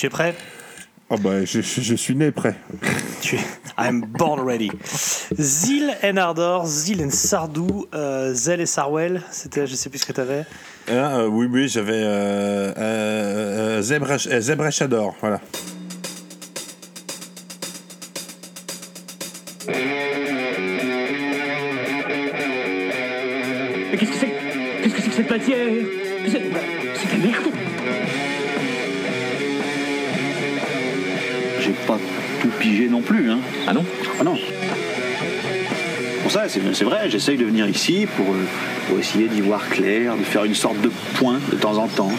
Tu es prêt? Oh bah, je, je- je suis né prêt. Tu es. I'm born ready. Zil en Ardor, Zil en Sardou, euh, Zel et Sarwell. C'était, je sais plus ce que t'avais. Ah, euh, oui, oui, j'avais euh, euh, euh, Zebra, euh, Zebra Shador, voilà. Mais qu'est-ce que c'est? Qu'est-ce que c'est que cette matière? Pas tout pigé non plus, hein. Ah non Ah non. Pour ça, c'est vrai, j'essaye de venir ici pour, euh, pour essayer d'y voir clair, de faire une sorte de point de temps en temps.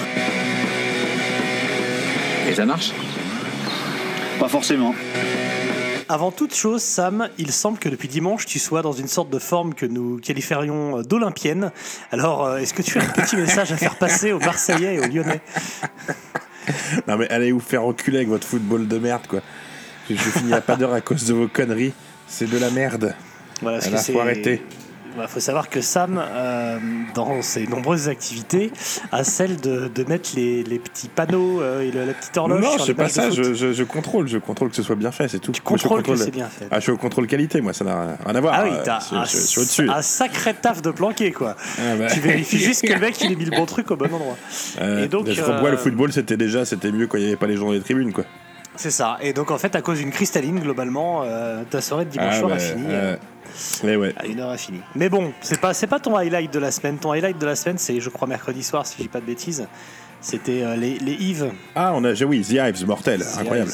Et ça marche? Pas forcément. Avant toute chose, Sam, il semble que depuis dimanche, tu sois dans une sorte de forme que nous qualifierions d'olympienne. Alors, euh, est-ce que tu as un petit message à faire passer aux Marseillais et aux Lyonnais? Non mais allez vous faire enculer avec votre football de merde, quoi. Je, je finis à pas d'heure à cause de vos conneries. C'est de la merde. Voilà, que c'est- faut arrêter. Il faut savoir que Sam, euh, dans ses nombreuses activités, a celle de, de mettre les, les petits panneaux euh, et le- la petite horloge. non, sur c'est pas ça, je, je- je contrôle, je contrôle que ce soit bien fait, c'est tout. Tu Moi, je contrôles que c'est bien fait. Ah, je suis au contrôle qualité, moi, ça n'a rien à voir. Ah oui, euh, t'as je, un, un sacré taf de planqué, quoi. Ah, bah. Tu vérifies juste que le mec, il ait mis le bon truc au bon endroit. Euh, et donc, je euh, le football, c'était déjà, c'était mieux quand il n'y avait pas les gens dans les tribunes, quoi. C'est ça. Et donc, en fait, à cause d'une cristalline, globalement, euh, ta soirée de dimanche Ah, soir bah, a fini. Euh, euh, mais ouais. à une heure a fini. Mais bon, c'est pas, c'est pas ton highlight de la semaine. Ton highlight de la semaine, c'est, je crois, mercredi soir, si je dis pas de bêtises. C'était euh, les, les Yves. Ah, on a, oui, The Hives, mortel, The incroyable.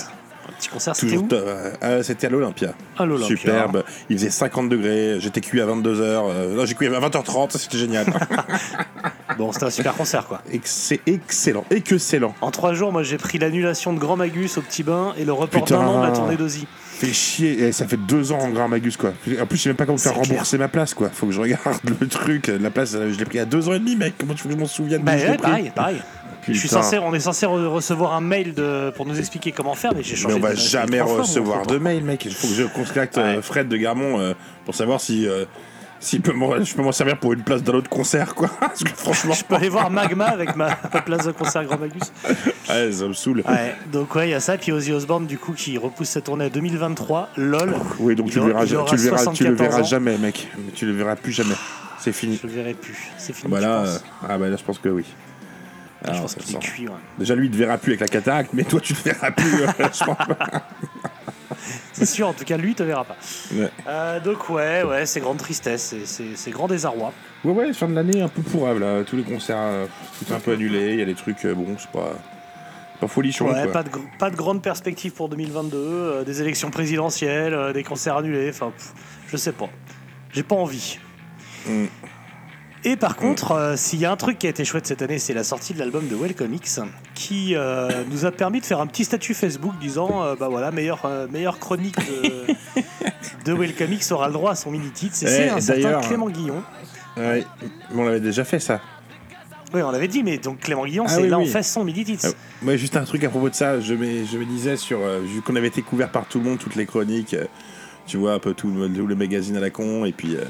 Un petit concert, c'était Toujours où top. Euh, c'était à l'Olympia. À l'Olympia. Superbe. Il faisait 50 degrés. J'étais cuit à 22h. non, j'ai cuit à 20h30. C'était génial. Bon, c'était un super concert, quoi. Et que c'est excellent. Et que c'est lent. En trois jours, moi, j'ai pris l'annulation de Grand Magus au Petit Bain et le report d'un an de la tournée d'Ozzy. Fait chier. Et ça fait deux ans en Grand Magus, quoi. En plus, je sais même pas comment faire rembourser ma place, quoi. Faut que je regarde le truc. La place, euh, je l'ai pris à deux ans et demi, mec. Comment tu veux que je m'en souvienne Bah ouais, pareil, pareil. Je suis censé, on est censé re- recevoir un mail de, pour nous expliquer comment faire, mais j'ai changé. Mais on va de- jamais recevoir de mail, mec. Il faut que je contacte euh. Fred de Garmont euh, pour savoir si. euh, peut m'en- je peux m'en servir pour une place d'un autre concert, quoi. Parce que franchement, Je peux aller voir Magma avec ma, place de concert Grand Magus. ouais, ça me saoule. Ouais, donc ouais, il y a ça. Puis Ozzy Osbourne, du coup, qui repousse sa tournée à 2023. LOL. Oui, donc tu le verras, il aura tu le verras, tu le 74 verras ans. jamais, mec. Tu le verras plus jamais. C'est fini. Je le verrai plus. C'est fini. Euh, pense. ah bah là, je pense que oui. je Alors, pense qu'il est cuit. ouais. Déjà, lui, il te verra plus avec la cataracte, mais toi, tu le verras plus. euh, je pense pas. C'est sûr, en tout cas, lui, il te verra pas. Ouais. Euh, donc ouais, ouais, c'est grande tristesse, c'est- grand désarroi. ouais, ouais, fin de l'année un peu pourrable. là. Tous les concerts, euh, tout un peu annulé. Il y a des trucs, euh, bon, c'est pas. Pas folichon, Ouais, quoi. pas de, pas de grande perspective pour 2022, euh, des élections présidentielles, des concerts annulés, enfin, je sais pas. J'ai pas envie. Mm. Et par contre, euh, s'il y a un truc qui a été chouette cette année, c'est la sortie de l'album de Welcome X, qui euh, nous a permis de faire un petit statut Facebook disant, euh, bah voilà, meilleure, meilleure chronique de, de Welcome X aura le droit à son mini-titre. C'est c'est un certain Clément Guillon. Ouais, on l'avait déjà fait, ça. Oui, on l'avait dit, mais donc Clément Guillon, Ah c'est oui, là oui. en fait son midi-titre. Ah, juste un truc à propos de ça. Je me, je me disais sur. euh, vu qu'on avait été couvert par tout le monde, toutes les chroniques, euh, tu vois, un peu tout, le- magazines à la con, et puis. euh,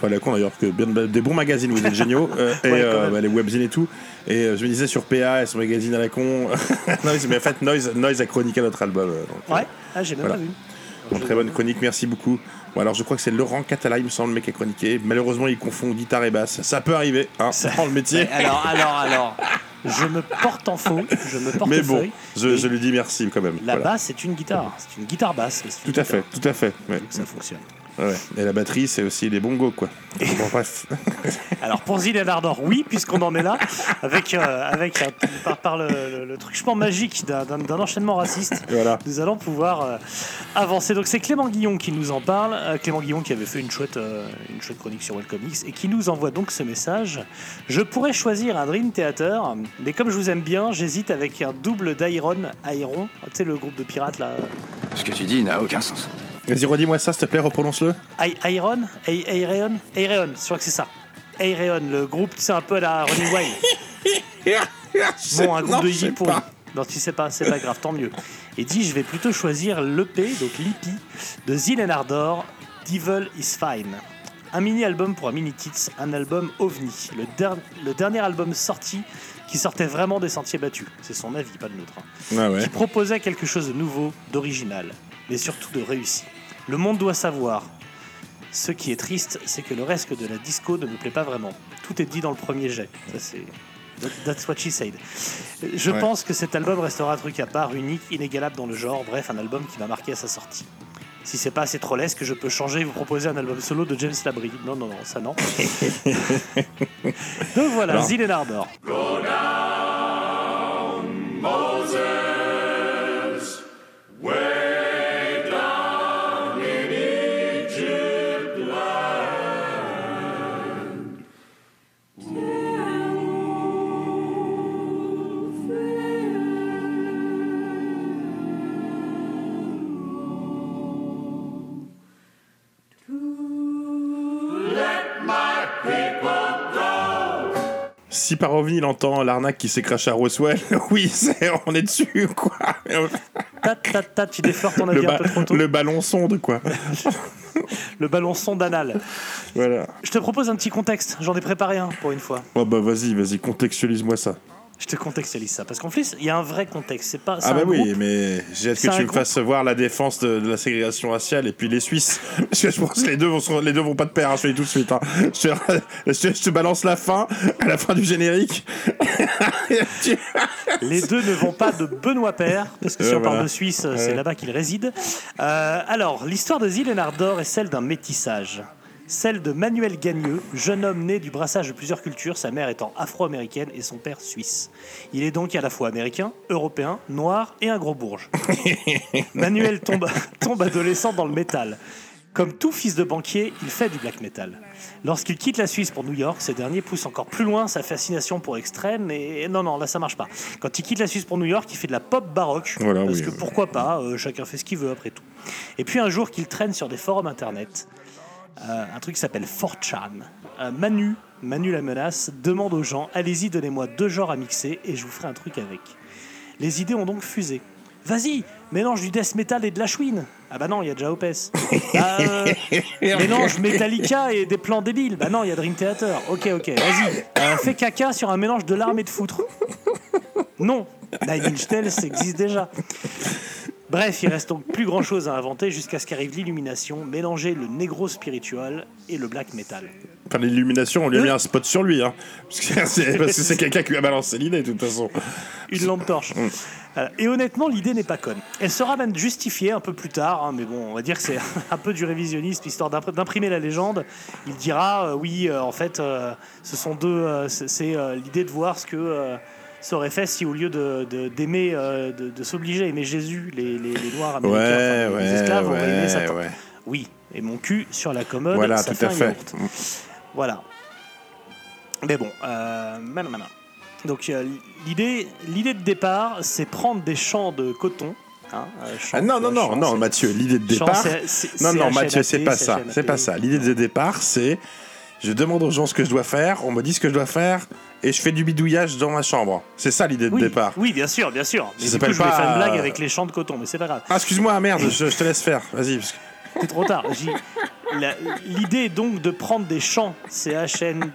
pas à la con d'ailleurs, que bien, des bons magazines, vous êtes géniaux, euh, et Ouais, euh, bah, les webzines et tout. Et euh, je me disais sur PA et son magazine à la con. Noise, mais en fait, Noise, Noise a chroniqué notre album. euh, donc, euh, Ouais, ah, j'ai même Voilà. pas vu. donc, très bonne chronique, merci beaucoup. Bon, alors je crois que c'est Laurent Catala, il me semble, le mec qui a chroniqué. Malheureusement, il confond guitare et basse. Ça peut arriver, hein, Ça- dans le métier. Alors, alors, alors, je me porte en faux, je me porte Mais bon, feuille. je, je lui dis merci quand même. La Voilà. basse, c'est une guitare. C'est une guitare basse. une Tout à fait, tout à fait. ouais. Donc ça fonctionne. Ouais. Et la batterie, c'est aussi les bongos, quoi. Bon, bref. Alors pour Zidane Ardor, oui, puisqu'on en est là, avec, euh, avec par, par le, le- le truchement magique d'un- enchaînement raciste, Voilà. nous allons pouvoir euh, avancer. Donc c'est Clément Guillon qui nous en parle. Euh, Clément Guillon qui avait fait une chouette, euh, une chouette chronique sur Welcome X et qui nous envoie donc ce message. Je pourrais choisir un Dream Theater, mais comme je vous aime bien, j'hésite avec un double d'Iron, Iron, tu sais le groupe de pirates là. Ce que tu dis n'a aucun sens. Vas-y, redis-moi ça, s'il te plaît, reprononce-le. Iron I- Aireon Aireon, je crois que c'est ça. Aireon, le groupe, c'est un peu à la Running Wild. Bon, un groupe de hippie pour Non, tu sais pas, c'est pas grave, tant mieux. Et dit, je vais plutôt choisir l'EP, donc l'IP, de Zilen Ardor, Devil is Fine. Un mini-album pour un mini-tits, un album ovni. Le, der- le dernier album sorti qui sortait vraiment des sentiers battus. C'est son avis, pas le nôtre. hein. Ah ouais. Qui proposait quelque chose de nouveau, d'original, mais surtout de réussi. Le monde doit savoir. Ce qui est triste, c'est que le reste de la disco ne me plaît pas vraiment. Tout est dit dans le premier jet. Ça, c'est. that- That's what she said. Je Ouais. pense que cet album restera un truc à part, unique, inégalable dans le genre, bref, un album qui m'a marqué à sa sortie. Si c'est pas assez trollesque, je peux changer et vous proposer un album solo de James Labrie. Non, non, non, ça non. Donc voilà, Non. Zil Si par OVNI il entend l'arnaque qui s'est craché à Roswell, oui, on est dessus, quoi. Tat, tat, tat, tu déflores ton Le, avis un peu trop tôt. le ballon sonde, quoi. Le ballon sonde anal. Voilà. Je te propose un petit contexte. J'en ai préparé un pour une fois. Oh bah vas-y, vas-y, contextualise-moi ça. Je te contextualise ça. Parce qu'en plus, il y a un vrai contexte. C'est pas. Ah bah un oui, groupe- mais j'ai hâte que tu me groupe- fasses voir la défense de, de la ségrégation raciale et puis les Suisses. Parce que je pense que les deux vont, se- les deux vont pas de pair, hein, je te dis tout de suite. hein. Je, te, je te- balance la fin, à la fin du générique. Les deux ne vont pas de Benoît Père, parce que si Ouais, on parle de Suisse, euh, c'est là-bas qu'il réside. Euh, alors, l'histoire de Zil et Nardor est celle d'un métissage. Celle de Manuel Gagneux, jeune homme né du brassage de plusieurs cultures, sa mère étant afro-américaine et son père suisse. Il est donc à la fois américain, européen, noir et un gros bourge. Manuel tombe, tombe adolescent dans le métal. Comme tout fils de banquier, il fait du black metal. Lorsqu'il quitte la Suisse pour New York, ce dernier pousse encore plus loin sa fascination pour l'extrême et non, non, là ça marche pas. Quand il quitte la Suisse pour New York, il fait de la pop baroque, Voilà, parce oui. que pourquoi pas, euh, chacun fait ce qu'il veut après tout. Et puis un jour qu'il traîne sur des forums internet, un truc qui s'appelle 4chan. Euh, Manu, Manu la menace, demande aux gens allez-y, donnez-moi deux genres à mixer et je vous ferai un truc avec. Les idées ont donc fusé. Vas-y, mélange du death metal et de la chouine. Ah bah non, il y a déjà Opes. Bah, euh, mélange Metallica et des plans débiles. Bah non, il y a Dream Theater. Ok, ok, vas-y. Euh, fais caca sur un mélange de larmes et de foutre. Non, Nine Inch Nails existe déjà. Bref, il reste donc plus grand chose à inventer jusqu'à ce qu'arrive l'illumination, mélanger le négro spiritual et le black metal. Enfin, l'illumination, on lui a mis un spot sur lui, hein. Parce que c'est quelqu'un qui lui a balancé l'idée, de toute façon. Une lampe torche. Voilà. Et honnêtement, l'idée n'est pas conne. Elle sera même justifiée un peu plus tard, hein, mais bon, on va dire que c'est un peu du révisionnisme, histoire d'impr- d'imprimer la légende. Il dira, euh, oui, euh, en fait, euh, ce sont deux. c'est l'idée de voir ce que ça aurait fait si, au lieu de de- d'aimer, euh, de, de s'obliger à aimer Jésus, les, les- les Noirs américains, Ouais, enfin, les ouais, esclaves, auraient aimé Satan. Oui, et mon cul sur la commode, Voilà, ça tout fait à un fait. yaourt. Voilà. Mais bon, euh, maintenant, maintenant. Donc euh, l'idée, l'idée de départ, c'est prendre des champs de coton. hein, euh, Ah non, non, non, non, Mathieu, l'idée de départ. c'est- c'est- Non, non, Mathieu, c'est pas ça. C'est pas ça. L'idée de départ, c'est je demande aux gens ce que je dois faire, on me dit ce que je dois faire, et je fais du bidouillage dans ma chambre. C'est ça l'idée de Oui, départ. oui, bien sûr, bien sûr. Mais Ça coup, s'appelle je voulais pas, faire une blague avec les champs de coton, mais c'est pas grave. Ah, excuse-moi, merde, je, je te laisse faire. Vas-y. parce que- C'est trop tard. L'idée est donc de prendre des champs CHN.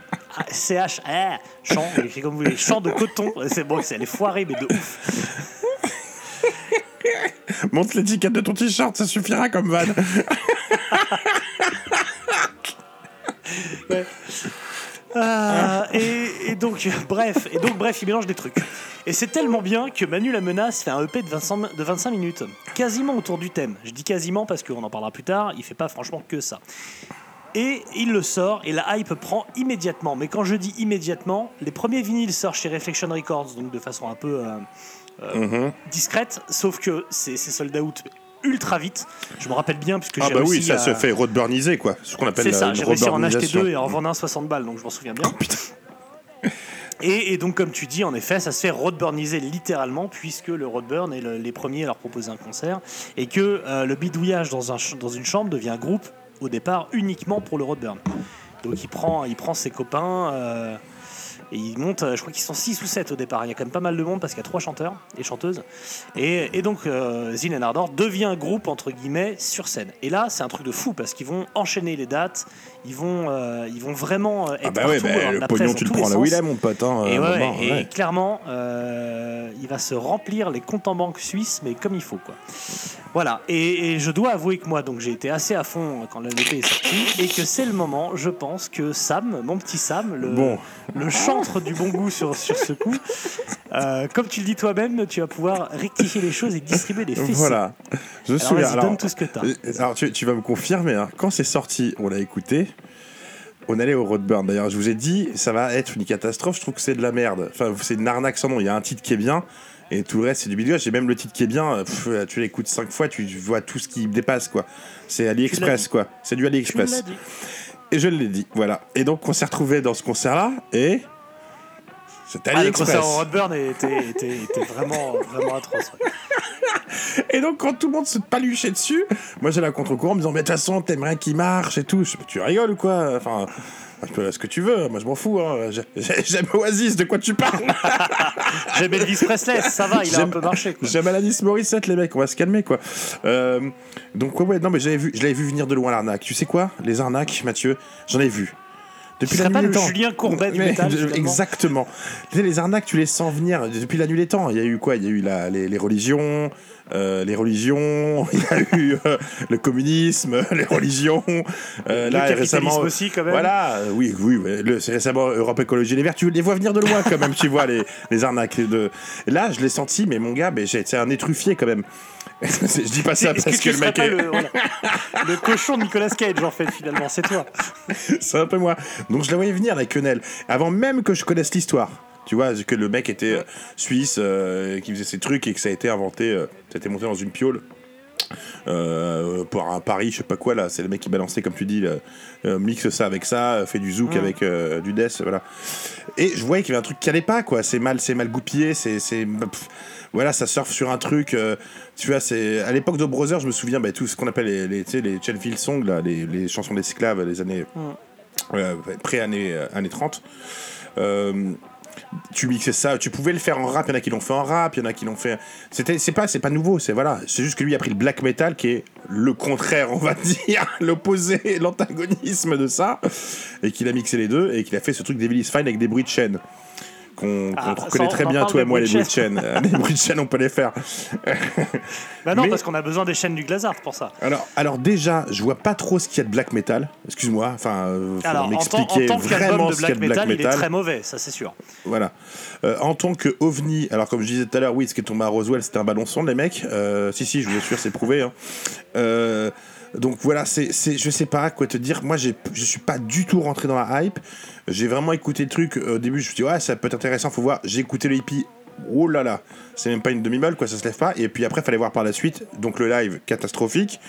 CH, ah, champs, écrit comme vous voulez, champs de coton. C'est bon, c'est les foirée, mais de ouf. Montre l'étiquette de ton t-shirt, ça suffira comme vanne. Ah, et, et donc, bref, et donc, bref, il mélange des trucs. Et c'est tellement bien que Manu la menace fait un EP de 25, de 25 minutes, quasiment autour du thème. Je dis quasiment parce qu'on en parlera plus tard, il fait pas franchement que ça. Et il le sort, et la hype prend immédiatement. Mais quand je dis immédiatement, les premiers vinyles sortent chez Reflection Records, donc de façon un peu euh, euh, discrète, sauf que c'est sold out ultra vite. Je me rappelle bien, puisque Ah j'ai bah oui, ça à- se fait roadburniser, quoi. Ce qu'on appelle c'est ça, j'ai réussi à en acheter deux et à en vendre un 60 balles, donc je m'en souviens bien. putain. Et, donc, comme tu dis, en effet, ça se fait roadburniser littéralement, puisque le roadburn est le- les premiers à leur proposer un concert, et que euh, le bidouillage dans, une chambre devient un groupe, au départ, uniquement pour le roadburn. Donc, il prend, ses copains, euh, Et ils montent, euh, je crois qu'ils sont 6 ou 7 au départ. Il y a quand même pas mal de monde parce qu'il y a trois chanteurs et chanteuses. Et, donc, euh, and Ardor devient un groupe, entre guillemets, sur scène. Et là, c'est un truc de fou parce qu'ils vont enchaîner les dates. Ils vont, euh, ils vont vraiment euh, être Ah bah ouais, partout. bah, Alors, le pognon, tu le prends là où il est, mon pote. Hein, Et, euh, ouais, moment, et ouais. clairement, euh, il va se remplir les comptes en banque suisses, mais comme il faut, quoi. Voilà. Et, et je dois avouer que moi, donc j'ai été assez à fond quand l'LP est sorti, et que c'est le moment, je pense, que Sam, mon petit Sam, le, Bon. le chantre du bon goût sur, sur ce coup, euh, comme tu le dis toi-même, tu vas pouvoir rectifier les choses et distribuer des fessées. Voilà. Je Alors souviens. vas-y, donne tout ce que euh, alors tu, tu vas me confirmer, hein, quand c'est sorti, on l'a écouté. On allait au Roadburn. D'ailleurs, je vous ai dit, ça va être une catastrophe. Je trouve que c'est de la merde. Enfin, c'est une arnaque sans nom. Il y a un titre qui est bien. Et tout le reste, c'est du bidouillage. J'ai même le titre qui est bien. pff, tu l'écoutes cinq fois, tu vois tout ce qui dépasse, quoi. C'est AliExpress, quoi. C'est du AliExpress. Et je l'ai dit, voilà. Et donc, on s'est retrouvés dans ce concert-là, et. C'était Ah, le concert au était, était, était vraiment, vraiment atroce. ouais. Et donc, quand tout le monde se paluchait dessus, moi j'allais à contre-courant en me disant, mais de toute façon, t'aimerais qu'il marche et tout. Je tu rigoles ou quoi? Enfin, tu peux ce que tu veux, moi je m'en fous. Hein. J'ai- j'ai- J'aime Oasis, de quoi tu parles? J'aime Elvis Presley, ça va, il a un peu marché. J'aime Alanis Morissette, les mecs, on va se calmer quoi. Euh, donc, ouais, ouais, non, mais j'avais vu, je l'avais vu venir de loin l'arnaque. Tu sais quoi? Les arnaques, Mathieu, j'en ai vu. Depuis la nuit le des temps. Julien Courbet du Mais- métal, de-. Exactement. Les arnaques, tu les sens venir depuis la nuit des temps. Il y a eu quoi? Il y a eu la, les, les religions, euh, les religions, il y a eu euh, le communisme, les religions. euh, Le là, récemment, aussi, quand même. Voilà, euh, oui, oui, le- c'est récemment Europe Écologie Les Verts. Tu les vois venir de loin quand même, tu vois les, les arnaques. De... Là, je l'ai senti, mais mon gars, j'ai- c'est un étruffier quand même. je dis pas ça parce que le mec est. le, voilà, le cochon de Nicolas Cage, en fait, finalement, c'est toi. c'est un peu moi. Donc je la voyais venir, la quenelle. Avant même que je connaisse l'histoire. Tu vois, que le mec était euh, suisse, euh, qui faisait ses trucs et que ça a été inventé, euh, ça a été monté dans une piole. Euh, pour un pari, je sais pas quoi là, c'est le mec qui balançait comme tu dis, là, euh, mixe ça avec ça, fait du zouk avec euh, du death, voilà. Et je voyais qu'il y avait un truc qui allait pas quoi, c'est mal, c'est mal goupillé, c'est, c'est, voilà, ça surfe sur un truc. tu vois, c'est à l'époque de Brother, je me souviens, bah, tout ce qu'on appelle les, les, tu sais, les Chelfield songs là, les, les chansons d'esclaves, les années pré-années euh, années 30. Tu mixais ça, tu pouvais le faire en rap, il y en a qui l'ont fait en rap, il y en a qui l'ont fait. C'était, c'est pas, c'est pas nouveau, c'est voilà, c'est juste que lui a pris le black metal qui est le contraire, on va dire, l'opposé, l'antagonisme de ça, et qu'il a mixé les deux et qu'il a fait ce truc d'Evil Fine avec des bruits de chaîne. Qu'on, Ah, qu'on ça, connaît on très en bien, toi et moi, les bruits de chaîne. Euh, les bruits de chaîne, on peut les faire. Bah non, Mais- parce qu'on a besoin des chaînes du Glazart pour ça. Alors, alors déjà, je vois pas trop ce qu'il y a de black metal. Excuse-moi, enfin, euh, faut Alors, en tant, en m'expliquer tant vraiment ce qu'il y a black de black metal, il est très mauvais, ça c'est sûr. Voilà. Euh, en tant que ovni, alors comme je disais tout à l'heure, oui, ce qui est tombé à Roswell, c'était un ballon sonde, les mecs. Euh, si, si, je vous assure, c'est prouvé. hein. Euh, donc voilà, c'est, c'est, je sais pas quoi te dire. Moi, j'ai, je suis pas du tout rentré dans la hype. J'ai vraiment écouté le truc. Au début, je me suis dit, ouais, ça peut être intéressant, faut voir. J'ai écouté le hippie. Oh là là, c'est même pas une demi-molle, quoi, ça se lève pas. Et puis après, fallait voir par la suite. Donc le live, catastrophique.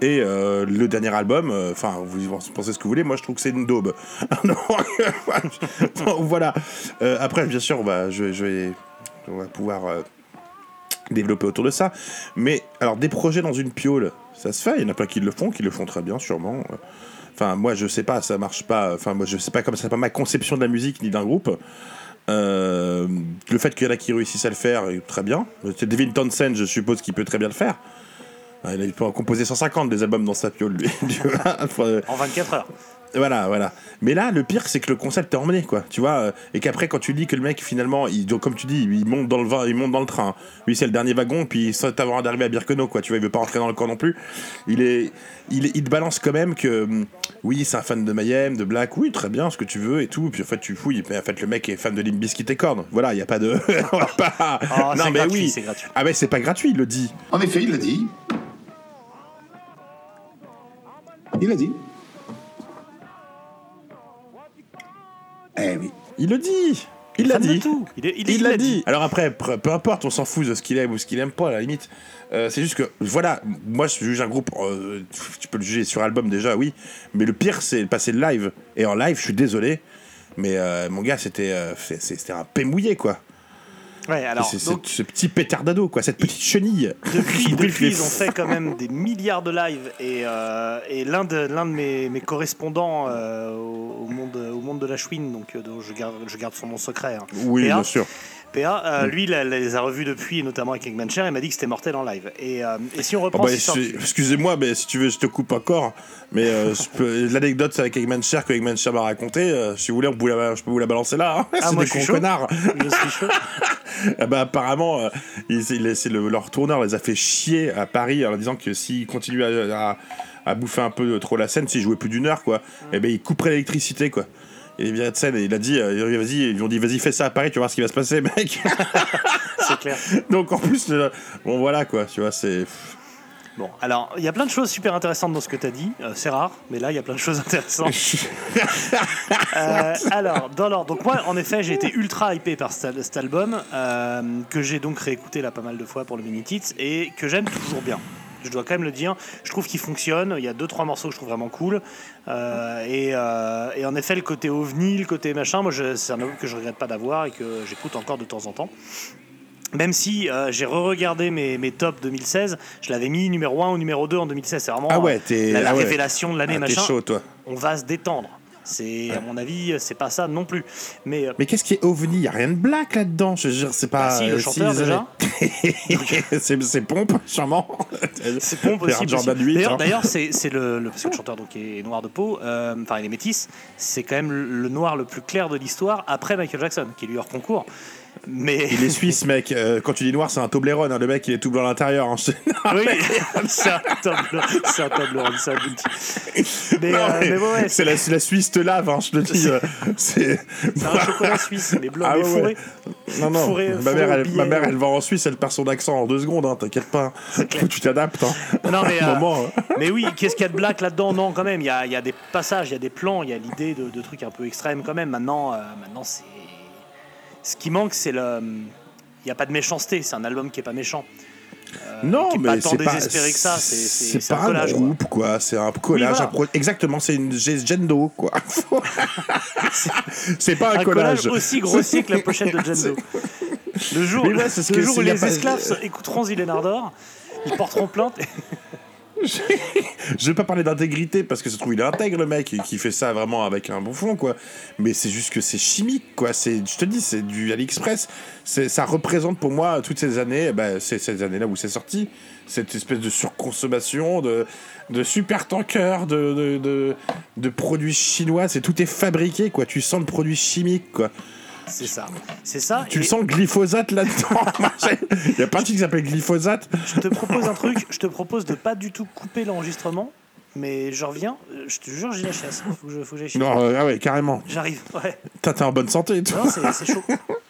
Et euh, le dernier album, euh, enfin, vous pensez ce que vous voulez, moi je trouve que c'est une daube. Donc, donc, voilà. Euh, après, bien sûr, je, vais, on va pouvoir euh, développer autour de ça. Mais alors, des projets dans une piole, ça se fait. Il y en a plein qui le font, qui le font très bien, sûrement. Enfin, moi, je sais pas, ça marche pas. Enfin, moi, je sais pas comme c'est pas ma conception de la musique ni d'un groupe. Euh, le fait qu'il y en a qui réussissent à le faire, très bien. C'est Devin Townsend, je suppose qu'il peut très bien le faire. Il a peut en composer 150 des albums dans sa piole, lui. En 24 heures. Voilà, voilà. Mais là, le pire, c'est que le concept est emmené, quoi. Tu vois, euh, et qu'après, quand tu dis que le mec, finalement, il, comme tu dis, il monte dans le vin, il monte dans le train. Lui, c'est le dernier wagon, puis sans avant d'arriver à Birkenau, quoi. Tu vois, il veut pas rentrer dans le camp non plus. Il est, il, il te balance quand même que, hum, oui, c'est un fan de Mayhem, de Black, oui, très bien, ce que tu veux et tout. Puis en fait, tu fouilles. Mais en fait, le mec est fan de Limp Bizkit et Korn. Voilà, il y a pas de, on va pas. Oh, c'est gratuit, oui. gratuit. Ah mais c'est pas gratuit, il le dit. En effet, il l'a dit. Il l'a dit. Eh oui. Il le dit. Il l'a de dit. tout. Il, est- il, Il il l'a dit. Alors après, peu importe, on s'en fout de ce qu'il aime ou ce qu'il aime pas, à la limite. Euh, c'est juste que, voilà, moi je juge un groupe, euh, tu peux le juger sur album déjà, oui. Mais le pire, c'est passer le live. Et en live, je suis désolé, mais euh, mon gars, c'était euh, c'était un paix mouillé, quoi. Ouais, alors, C'est- donc, ce petit pétardado, quoi, cette petite chenille. depuis, depuis, ils ont fait quand même des milliards de lives et, euh, et l'un de, l'un de mes, mes correspondants euh, au, au monde, au monde de la chouine, donc euh, dont je garde, je garde son nom secret. hein. Oui, PA, bien sûr. PA, euh, Mm. lui, il les a revus depuis, notamment avec Eggman Cher, il m'a dit que c'était mortel en live. Et, euh, et si on Ah reprend bah, c'est- Excusez-moi, mais si tu veux, je te coupe encore. Mais euh, l'anecdote avec Eggman Cher que Eggman Cher m'a raconté, si vous voulez, on peut la- je peux vous la balancer là. hein. Ah, c'est des je suis cons chaud. connards. je suis chaud. Ah bah, apparemment, c'est le- leur tourneur les a fait chier à Paris en disant que s'ils continuaient à, à- à bouffer un peu trop la scène, s'ils jouaient plus d'une heure, quoi, et ben ils couperaient l'électricité, quoi. Et il de scène et il a dit, euh, vas-y, ils lui ont dit, vas-y, fais ça à Paris, tu vas voir ce qui va se passer, mec. C'est clair. Donc en plus, bon voilà, quoi, tu vois, c'est. Bon, alors, il y a plein de choses super intéressantes dans ce que tu as dit. Euh, c'est rare, mais là, il y a plein de choses intéressantes. Euh, alors, dans l'ordre. Donc, moi, en effet, j'ai été ultra hypé par cet, cet album, euh, que j'ai donc réécouté là pas mal de fois pour le mini-tits, et que j'aime toujours bien. Je dois quand même le dire. Je trouve qu'il fonctionne. Il y a deux, trois morceaux que je trouve vraiment cool. Euh, et, euh, et en effet, le côté ovni, le côté machin, moi, c'est un album que je regrette pas d'avoir et que j'écoute encore de temps en temps. Même si euh, j'ai re-regardé mes, mes tops 2016, je l'avais mis numéro 1 ou numéro 2 en 2016. C'est vraiment Ah ouais, la, la ah ouais. révélation de l'année, Ah, machin. chaud, toi. On va se détendre. C'est, à mon avis, c'est pas ça non plus. Mais, euh, Mais qu'est-ce qui est ovni? Y a rien de black là-dedans. Je veux dire, c'est pas. Bah si, le euh, chanteur, déjà. c'est c'est pompe, sûrement. c'est pompe aussi. Jordan possible. 8, D'ailleurs, hein. d'ailleurs, c'est, c'est le, le- parce que le chanteur donc est noir de peau, euh, enfin il est métis. C'est quand même le, le noir le plus clair de l'histoire après Michael Jackson, qui est lui hors concours. Mais Il est suisse, mec. Euh, quand tu dis noir, c'est un Toblerone. hein. Le mec, il est tout blanc à l'intérieur. hein. Oui, c'est un tableau, c'est un. Mais, Non, euh, mais ouais, c'est la, Suisse te lave, hein, je te le dis. euh, C'est un chocolat suisse, mais blanc, Ah mais fourré. ouais. Non, non. Fourré- ma, mère, elle, ma mère, elle va en Suisse, elle perd son accent en deux secondes. Hein, T'inquiète pas. Faut que tu t'adaptes. Non, mais, euh, moment, mais oui, qu'est-ce qu'il y a de black là-dedans? Non, quand même, il y a, il y a des passages, il y a des plans, il y a l'idée de, de trucs un peu extrêmes quand même. Maintenant, euh, maintenant c'est. Ce qui manque, c'est le. Il n'y a pas de méchanceté, c'est un album qui est pas méchant. non, qui est mais c'est pas, désespéré que ça, c'est- un pas un collage, quoi. groupe, quoi. C'est un collage. voilà. un pro- Exactement, c'est une gendo, quoi. c'est pas un, Un collage. collage aussi grossier que la pochette de Jendo. Le jour, ouais, ce le jour où les pas- esclaves écouteront Zillen Ardor, ils porteront plainte. Je vais pas parler d'intégrité parce que se trouve il est intègre le mec qui fait ça vraiment avec un bon fond quoi. Mais c'est juste que c'est chimique quoi. C'est, je te dis, c'est du AliExpress. C'est, ça représente pour moi toutes ces années, ben, c'est ces années-là où c'est sorti, cette espèce de surconsommation de de super tankers, de, de, de, de produits chinois. C'est tout est fabriqué quoi. Tu sens le produit chimique quoi. C'est ça. C'est ça. Tu et sens glyphosate là-dedans. Il y a pas un truc qui s'appelle glyphosate. Je te propose un truc, je te propose de pas du tout couper l'enregistrement, mais je reviens, je te jure, j'ai la chasse. Faut que j'aille chier. Non, euh, ah ouais, carrément. J'arrive, ouais. T'es en bonne santé toi. Non, c'est chaud.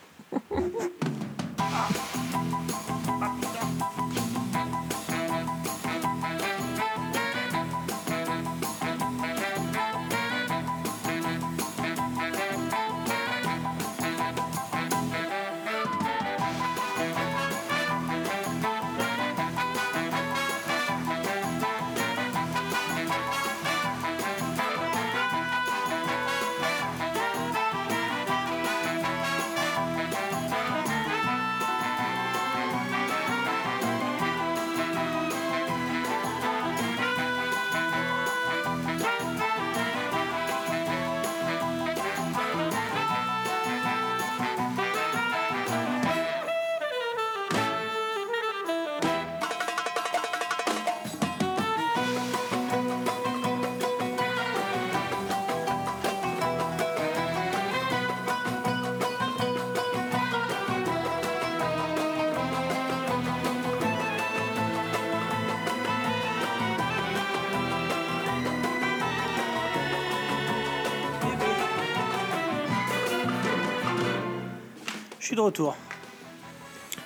Je suis de retour.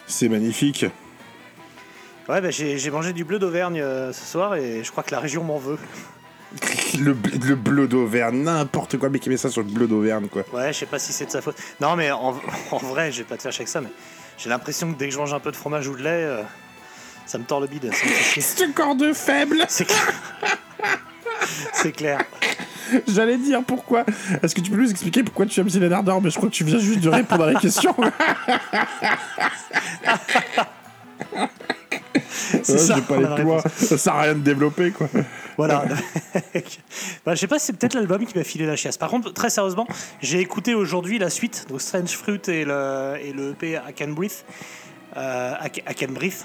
C'est magnifique. Ouais, bah, j'ai mangé du bleu d'Auvergne euh, ce soir et je crois que la région m'en veut. Le, bl- le bleu d'Auvergne, n'importe quoi, mais qui met ça sur le bleu d'Auvergne, quoi. Ouais, je sais pas si c'est de sa faute. Non, mais en, en vrai, je vais pas te faire avec ça, mais j'ai l'impression que dès que je mange un peu de fromage ou de lait, euh, ça me tord le bide. chier. Ce corps de faible C'est clair. C'est clair. J'allais dire pourquoi. Est-ce que tu peux nous expliquer pourquoi tu aimes Céline Ardor Mais je crois que tu viens juste de répondre à la question. C'est ça, J'ai pas les. Ça rien de développer, quoi. Voilà. bah, je sais pas, c'est peut-être l'album qui m'a filé la chiasse. Par contre, très sérieusement, j'ai écouté aujourd'hui la suite, donc Strange Fruit et le, et le EP I Can Breathe. Euh, I, I Can Breathe.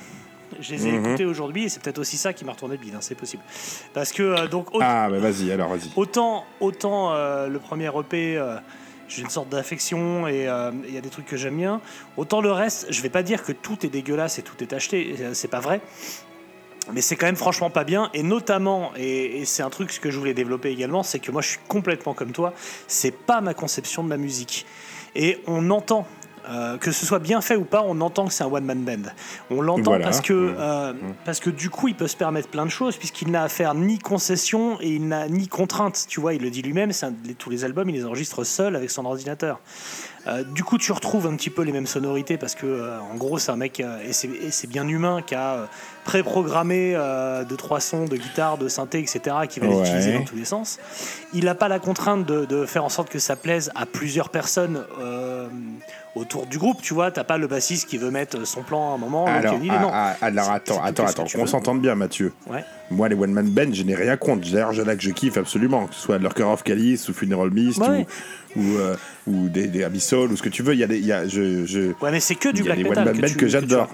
Je les ai Mhm. écoutés aujourd'hui et c'est peut-être aussi ça qui m'a retourné le bide, hein, c'est possible. Parce que, euh, donc, Ah, bah vas-y, alors vas-y. autant, autant euh, le premier EP, euh, j'ai une sorte d'affection et il y a des trucs que j'aime bien. Autant le reste, je vais pas dire que tout est dégueulasse et tout est acheté, c'est pas vrai. Mais c'est quand même franchement pas bien. Et notamment, et, et c'est un truc que je voulais développer également, c'est que moi je suis complètement comme toi. C'est pas ma conception de la musique. Et on entend. Euh, que ce soit bien fait ou pas, on entend que c'est un one-man band. On l'entend Voilà. parce, que, Mmh. euh, parce que du coup, il peut se permettre plein de choses, puisqu'il n'a à faire ni concession et il n'a ni contrainte. Tu vois, il le dit lui-même, tous les albums, il les enregistre seul avec son ordinateur. Euh, du coup, tu retrouves un petit peu les mêmes sonorités parce que, euh, en gros, c'est un mec, euh, et c'est- bien humain, qui a préprogrammé euh, de trois sons, de guitare, de synthé, etc., qui va les Ouais. utiliser dans tous les sens. Il n'a pas la contrainte de, de faire en sorte que ça plaise à plusieurs personnes autour du groupe, tu vois. T'as pas le bassiste qui veut mettre son plan à un moment, Alors, dit, non. ah, ah, alors attends, attends, attends, qu'on s'entende bien, Mathieu. Ouais. Moi, les One Man Band, je n'ai rien contre. D'ailleurs, il y en a que je kiffe absolument, que ce soit Lurker of Calice ou Funeral Mist Ouais. ou, ou, euh, ou des, des Abyssal ou ce que tu veux. Il y a des, il y a, je, je, Ouais, mais c'est que du y a black des metal que, tu, que j'adore.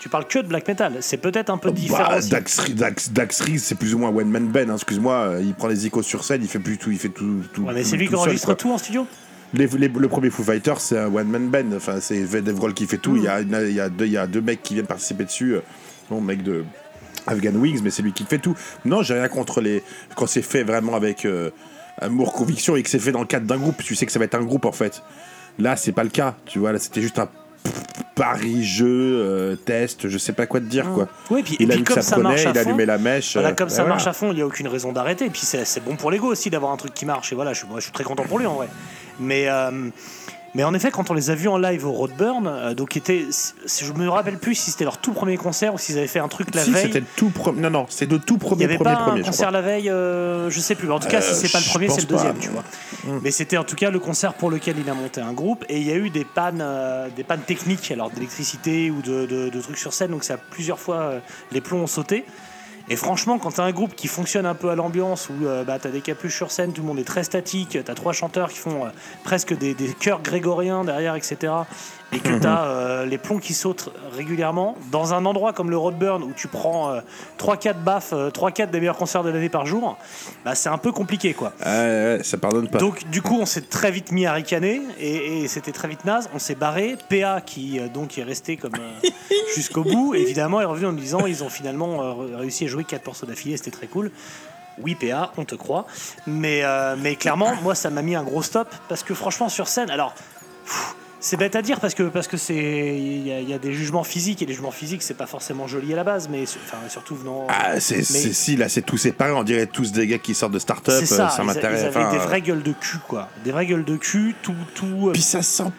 Tu parles que de black metal. C'est peut-être un peu différent. Bah. Dax, Dax, Dax Reese, c'est plus ou moins One Man Band. hein, Excuse-moi, euh, il prend les icônes sur scène, il fait plus tout, il fait tout. tout Ouais, mais c'est lui qui enregistre quoi. tout en studio. Les- les- le premier Foo Fighter, c'est un one man band. Enfin, c'est Dave Grohl qui fait tout. Il y, a, Mm. il y, a deux, il y a deux mecs qui viennent participer dessus. euh, Bon, mec de Afghan Wings, mais c'est lui qui fait tout. Non, j'ai rien contre les quand c'est fait vraiment avec euh, amour, conviction et que c'est fait dans le cadre d'un groupe. Tu sais que ça va être un groupe en fait. Là, c'est pas le cas. Tu vois, là, c'était juste un pari jeu euh, test. Je sais pas quoi te dire quoi. Oui, puis, Il a puis vu que ça ça prenait, il a allumé la mèche. Voilà, euh, comme ça voilà. marche à fond, il n'y a aucune raison d'arrêter. Et puis c'est bon pour l'ego aussi d'avoir un truc qui marche. Et voilà, je, moi, je suis très content pour lui en vrai. Mais, mais en effet, quand on les a vus en live au Roadburn, euh, donc était, si je me rappelle plus si c'était leur tout premier concert ou s'ils avaient fait un truc la Si, veille. c'était tout premier. Non, non, c'est de tout Il premier, n'y avait premier, pas premier, un concert la veille, euh, je sais plus. En tout cas, si Euh, c'est pas le premier, c'est le pas. deuxième, tu vois. Mm. Mais c'était en tout cas le concert pour lequel il a monté un groupe et il y a eu des pannes, euh, des pannes techniques, alors d'électricité ou de, de- de trucs sur scène. Donc ça a plusieurs fois euh, les plombs ont sauté. Et franchement, quand t'as un groupe qui fonctionne un peu à l'ambiance, où euh, bah, t'as des capuches sur scène, tout le monde est très statique, t'as trois chanteurs qui font euh, presque des, des chœurs grégoriens derrière, etc. Et que t'as euh, les plombs qui sautent régulièrement, dans un endroit comme le Roadburn où tu prends euh, 3-4 baffes, euh, 3-4 des meilleurs concerts de l'année par jour, bah, c'est un peu compliqué quoi. Ah, ouais, ouais, ça pardonne pas. Donc du coup on s'est très vite mis à ricaner et, et c'était très vite naze, on s'est barré. PA qui euh, donc est resté comme euh, jusqu'au bout, évidemment est revenu en nous disant ils ont finalement euh, réussi à jouer 4 morceaux d'affilée, c'était très cool. Oui PA, on te croit. Mais, euh, mais clairement moi ça m'a mis un gros stop parce que franchement sur scène, alors pff, c'est bête à dire parce que parce que c'est il y, a- il y a des jugements physiques et les jugements physiques c'est pas forcément joli à la base mais enfin, surtout venant Ah, c'est, si, là, c'est tout séparé. On dirait tous des gars qui sortent de start-up. ça, euh, ça ils, m'intéresse. Enfin, des euh, vraies gueules de cul quoi, des vraies gueules de cul, tout tout euh, Puis ça sent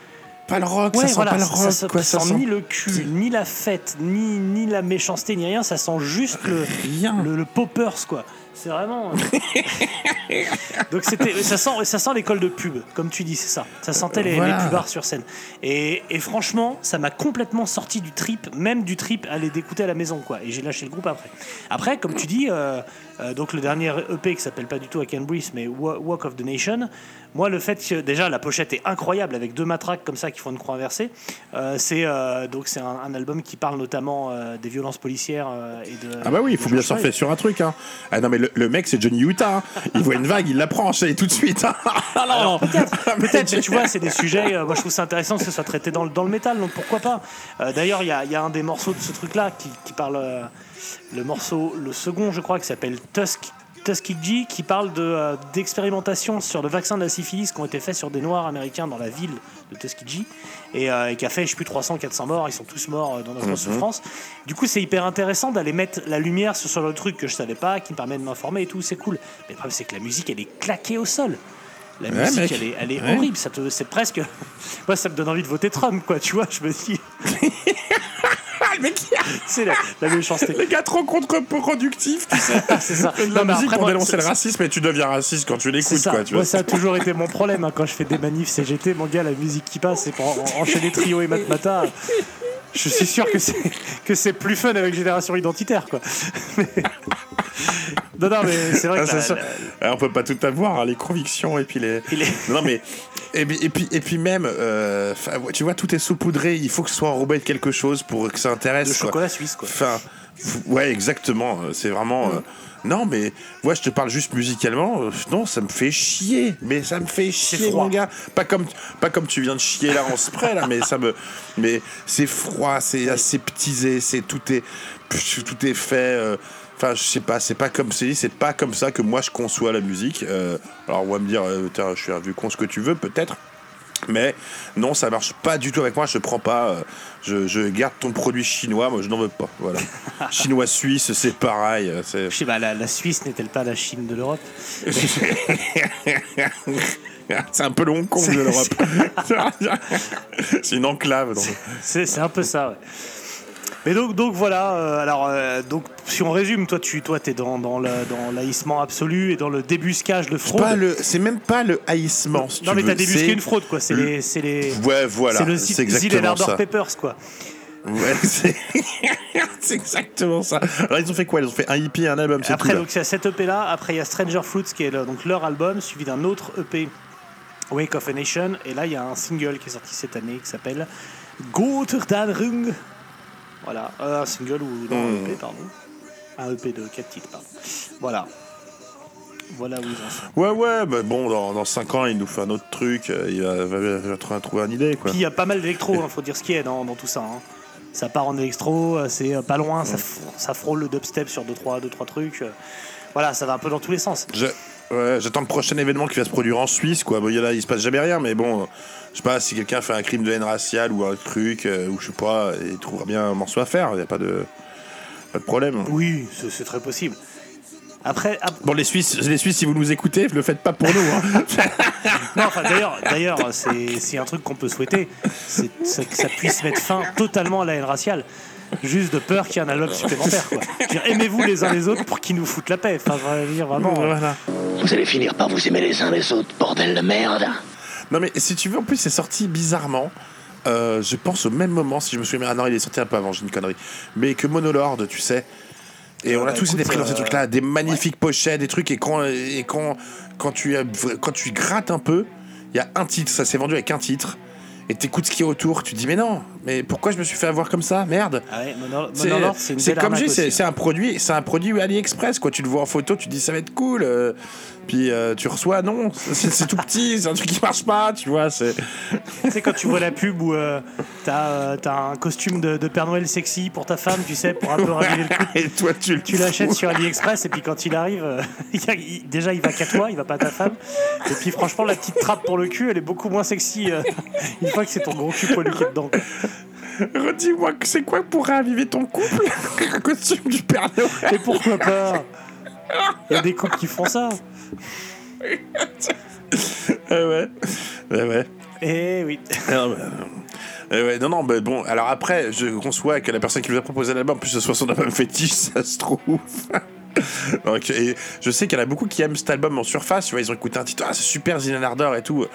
pas le rock, Ouais, ça sent voilà, pas le ça- rock. ça, quoi, ça ça sent sent ni le cul, ni la fête, ni, ni la méchanceté, ni rien. Ça sent juste le, rien. le, le poppers, quoi. C'est vraiment. Donc c'était, ça sent, ça sent l'école de pub, comme tu dis, c'est ça. Ça sentait les, Voilà. les pubards sur scène. Et, et franchement, ça m'a complètement sorti du trip, même du trip à les d'écouter à la maison, quoi. Et j'ai lâché le groupe après. Après, comme tu dis, euh, euh, donc le dernier EP qui s'appelle pas du tout I Can Breathe, mais Wa- Walk of the Nation. Moi, le fait que déjà la pochette est incroyable avec deux matraques comme ça qui font une croix inversée. euh, c'est euh, donc c'est un, un album qui parle notamment euh, des violences policières et de. Ah bah oui, il faut bien surfer sur un truc. Hein. Ah non mais le, le mec c'est Johnny Utah. hein. Il voit une vague, il la prend, et tout de suite. hein. Ah non, Peut-être, peut-être, mais tu vois, c'est des sujets. moi, je trouve ça intéressant que ce soit traité dans le, dans le métal, donc pourquoi pas. D'ailleurs, il y a, y a un des morceaux de ce truc-là qui, qui parle. le morceau, le second, je crois, qui s'appelle Tusk. Tuskegee qui parle de, euh, d'expérimentation sur le vaccin de la syphilis qui ont été faits sur des noirs américains dans la ville de Tuskegee et, euh, et qui a fait je sais plus 300 400 morts. Ils sont tous morts euh, dans notre souffrance. Du coup c'est hyper intéressant d'aller mettre la lumière sur, sur le truc que je savais pas qui me permet de m'informer et tout. C'est cool. Mais le problème c'est que la musique elle est claquée au sol la Ouais, musique mec. elle est, elle est Ouais. horrible ça te, c'est presque moi ça me donne envie de voter Trump quoi tu vois je me dis le mec, C'est la, la méchanceté. le gars trop contre-productif, tu sais. C'est ça. De la Non, musique après, pour moi, dénoncer le racisme et tu deviens raciste quand tu l'écoutes, quoi. Tu Moi, vois. ça a toujours été mon problème hein, quand je fais des manifs CGT. Mon gars, la musique qui passe, c'est pour en- enchaîner trio et matmata. Je suis sûr que c'est que c'est plus fun avec Génération Identitaire, quoi. Mais- Non, non, mais c'est vrai Ah, que c'est la- ça. la- Alors, on peut pas tout avoir, hein, les convictions et puis les. est- Non mais et puis et puis, et puis même euh, tu vois tout est saupoudré il faut que ce soit enrobé de quelque chose pour que ça intéresse le quoi. chocolat suisse, quoi. Enfin ouais exactement euh, c'est vraiment euh, non mais moi je te parle juste musicalement euh, non ça me fait chier mais ça me fait chier mon gars pas comme pas comme tu viens de chier là en spray là mais ça me mais c'est froid c'est aseptisé c'est tout est tout est fait euh, Enfin, je sais pas, c'est pas comme c'est pas comme ça que moi je conçois la musique. Euh, alors on va me dire, euh, Tiens, je suis un vieux con, ce que tu veux, peut-être. Mais non, ça marche pas du tout avec moi. Je prends pas. euh, je, je garde ton produit chinois. Moi, je n'en veux pas. Voilà. chinois suisse, c'est pareil. euh, Je sais pas, la, la Suisse n'est-elle pas la Chine de l'Europe? C'est un peu le Hong Kong de l'Europe. c'est une enclave. C'est c'est un peu ça, ouais. Mais donc, donc voilà, euh, alors euh, donc si on résume, toi tu toi t'es dans, dans l'haïssement absolu et dans le débuscage de fraude. c'est même pas le haïssement. si non tu mais t'as débusqué une fraude quoi, c'est le- les c'est les Ouais, voilà. c'est exactement ça. Peppers quoi. Ouais, c'est exactement ça. Alors ils ont fait quoi? Ils ont fait un hippie et un album, c'est tout. Après là. donc c'est cette EP là, après il y a Stranger Fruits qui est le- donc leur album suivi d'un autre EP Wake of a Nation et là il y a un single qui est sorti cette année qui s'appelle Gotterdammerung. Voilà, un single ou non, un Hmm. EP pardon. Un EP de 4 titres pardon. Voilà. Voilà où ils en sont. Ouais, ouais, mais bon, dans, dans 5 ans, il nous fait un autre truc. Il va, va- va trouver- trouver une idée, quoi. Puis il y a pas mal d'électro, il faut dire ce qu'il y a dans, dans tout ça. hein. Ça part en électro, c'est euh, pas loin, ça, f- ça frôle le dubstep sur 2-3 deux, trois, deux, trois trucs. Voilà, ça va un peu dans tous les sens. Je- ouais, J'attends le prochain événement qui va se produire en Suisse, quoi. Bon, il y a là, il se passe jamais rien, mais bon, je sais pas si quelqu'un fait un crime de haine raciale ou un truc, euh, ou je sais pas, il trouvera bien un morceau à faire. Il n'y a pas de, pas de problème. Oui, c'est c'est très possible. Après, ap- Bon, les Suisses, les Suisses, si vous nous écoutez, le faites pas pour nous. hein. non, enfin, d'ailleurs, d'ailleurs, c'est c'est un truc qu'on peut souhaiter, c'est c'est que ça puisse mettre fin totalement à la haine raciale. Juste de peur qu'il y ait un album supplémentaire. quoi. Je veux dire, Aimez-vous les uns les autres pour qu'ils nous foutent la paix. Enfin, je veux dire, vraiment. euh, Voilà. Vous allez finir par vous aimer les uns les autres, bordel de merde. Non mais si tu veux, en plus c'est sorti bizarrement. euh, je pense au même moment, si je me souviens bien. Ah non, il est sorti un peu avant, j'ai une connerie. Mais que Monolord, tu sais. Et on a bah, tous été écoute, pris dans ces euh, trucs-là, des magnifiques pochettes, des trucs. Et quand, et quand, quand, tu, as- quand tu grattes un peu, il y a un titre, ça s'est vendu avec un titre. Et t'écoutes ce qu'il y a autour, tu te dis mais non, mais pourquoi je me suis fait avoir comme ça, merde. Ah ouais, C'est comme je dis, c'est un produit, c'est un produit AliExpress quoi. Tu le vois en photo, tu te dis ça va être cool. euh, puis euh, tu reçois non, c'est tout petit, c'est un truc qui marche pas, tu vois. C'est Tu sais, quand tu vois la pub où euh, t'as euh, t'as un costume de, de Père Noël sexy pour ta femme, tu sais, pour un peu raviver le coup. et toi tu Tu l'achètes sur AliExpress et puis quand il arrive, euh, il y a- il- déjà il va qu'à toi, il va pas à ta femme. Et puis franchement, la petite trappe pour le cul, elle est beaucoup moins sexy une fois que c'est ton gros cul poilu qui est dedans. quoi. Redis-moi que c'est quoi pour raviver ton couple Un costume du Père Noël? Et pourquoi pas? Il y a des couples qui font ça. Ah ouais, ouais, ouais. Eh oui. Non, euh, ouais, non, non, mais bon, alors après, je conçois que la personne qui nous a proposé l'album, en plus ce soit son album fétiche, ça se trouve. Donc, et je sais qu'il y en a beaucoup qui aiment cet album en surface, tu vois, ils ont écouté un titre, ah c'est super Zinan Ardor et tout.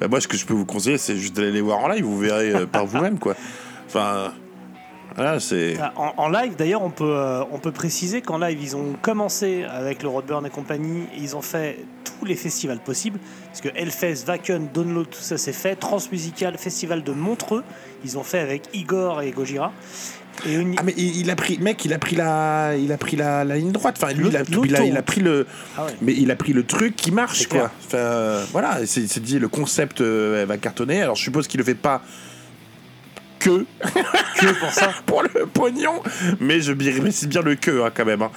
Bah, moi, ce que je peux vous conseiller, c'est juste d'aller les voir en live, vous verrez euh, par vous-même, quoi. Enfin, voilà, c'est. Ah, En, en live, d'ailleurs, on peut, euh, on peut préciser qu'en live, ils ont commencé avec le Roadburn et compagnie. Ils ont fait tous les festivals possibles. Parce que Hellfest, Wacken, Download, tout ça c'est fait. Transmusical, Festival de Montreux. Ils ont fait avec Igor et Gojira. Et une- Ah mais il, il a pris, mec, il a pris la, il a pris la, la ligne droite. Enfin, lui, il a, il a, il a pris le, Ah ouais. mais il a pris le truc qui marche, quoi. Enfin, euh, voilà, c'est dit le concept euh, va cartonner. Alors, je suppose qu'il le fait pas que que pour ça. pour le pognon, mais je précise bien le que hein, quand même. hein.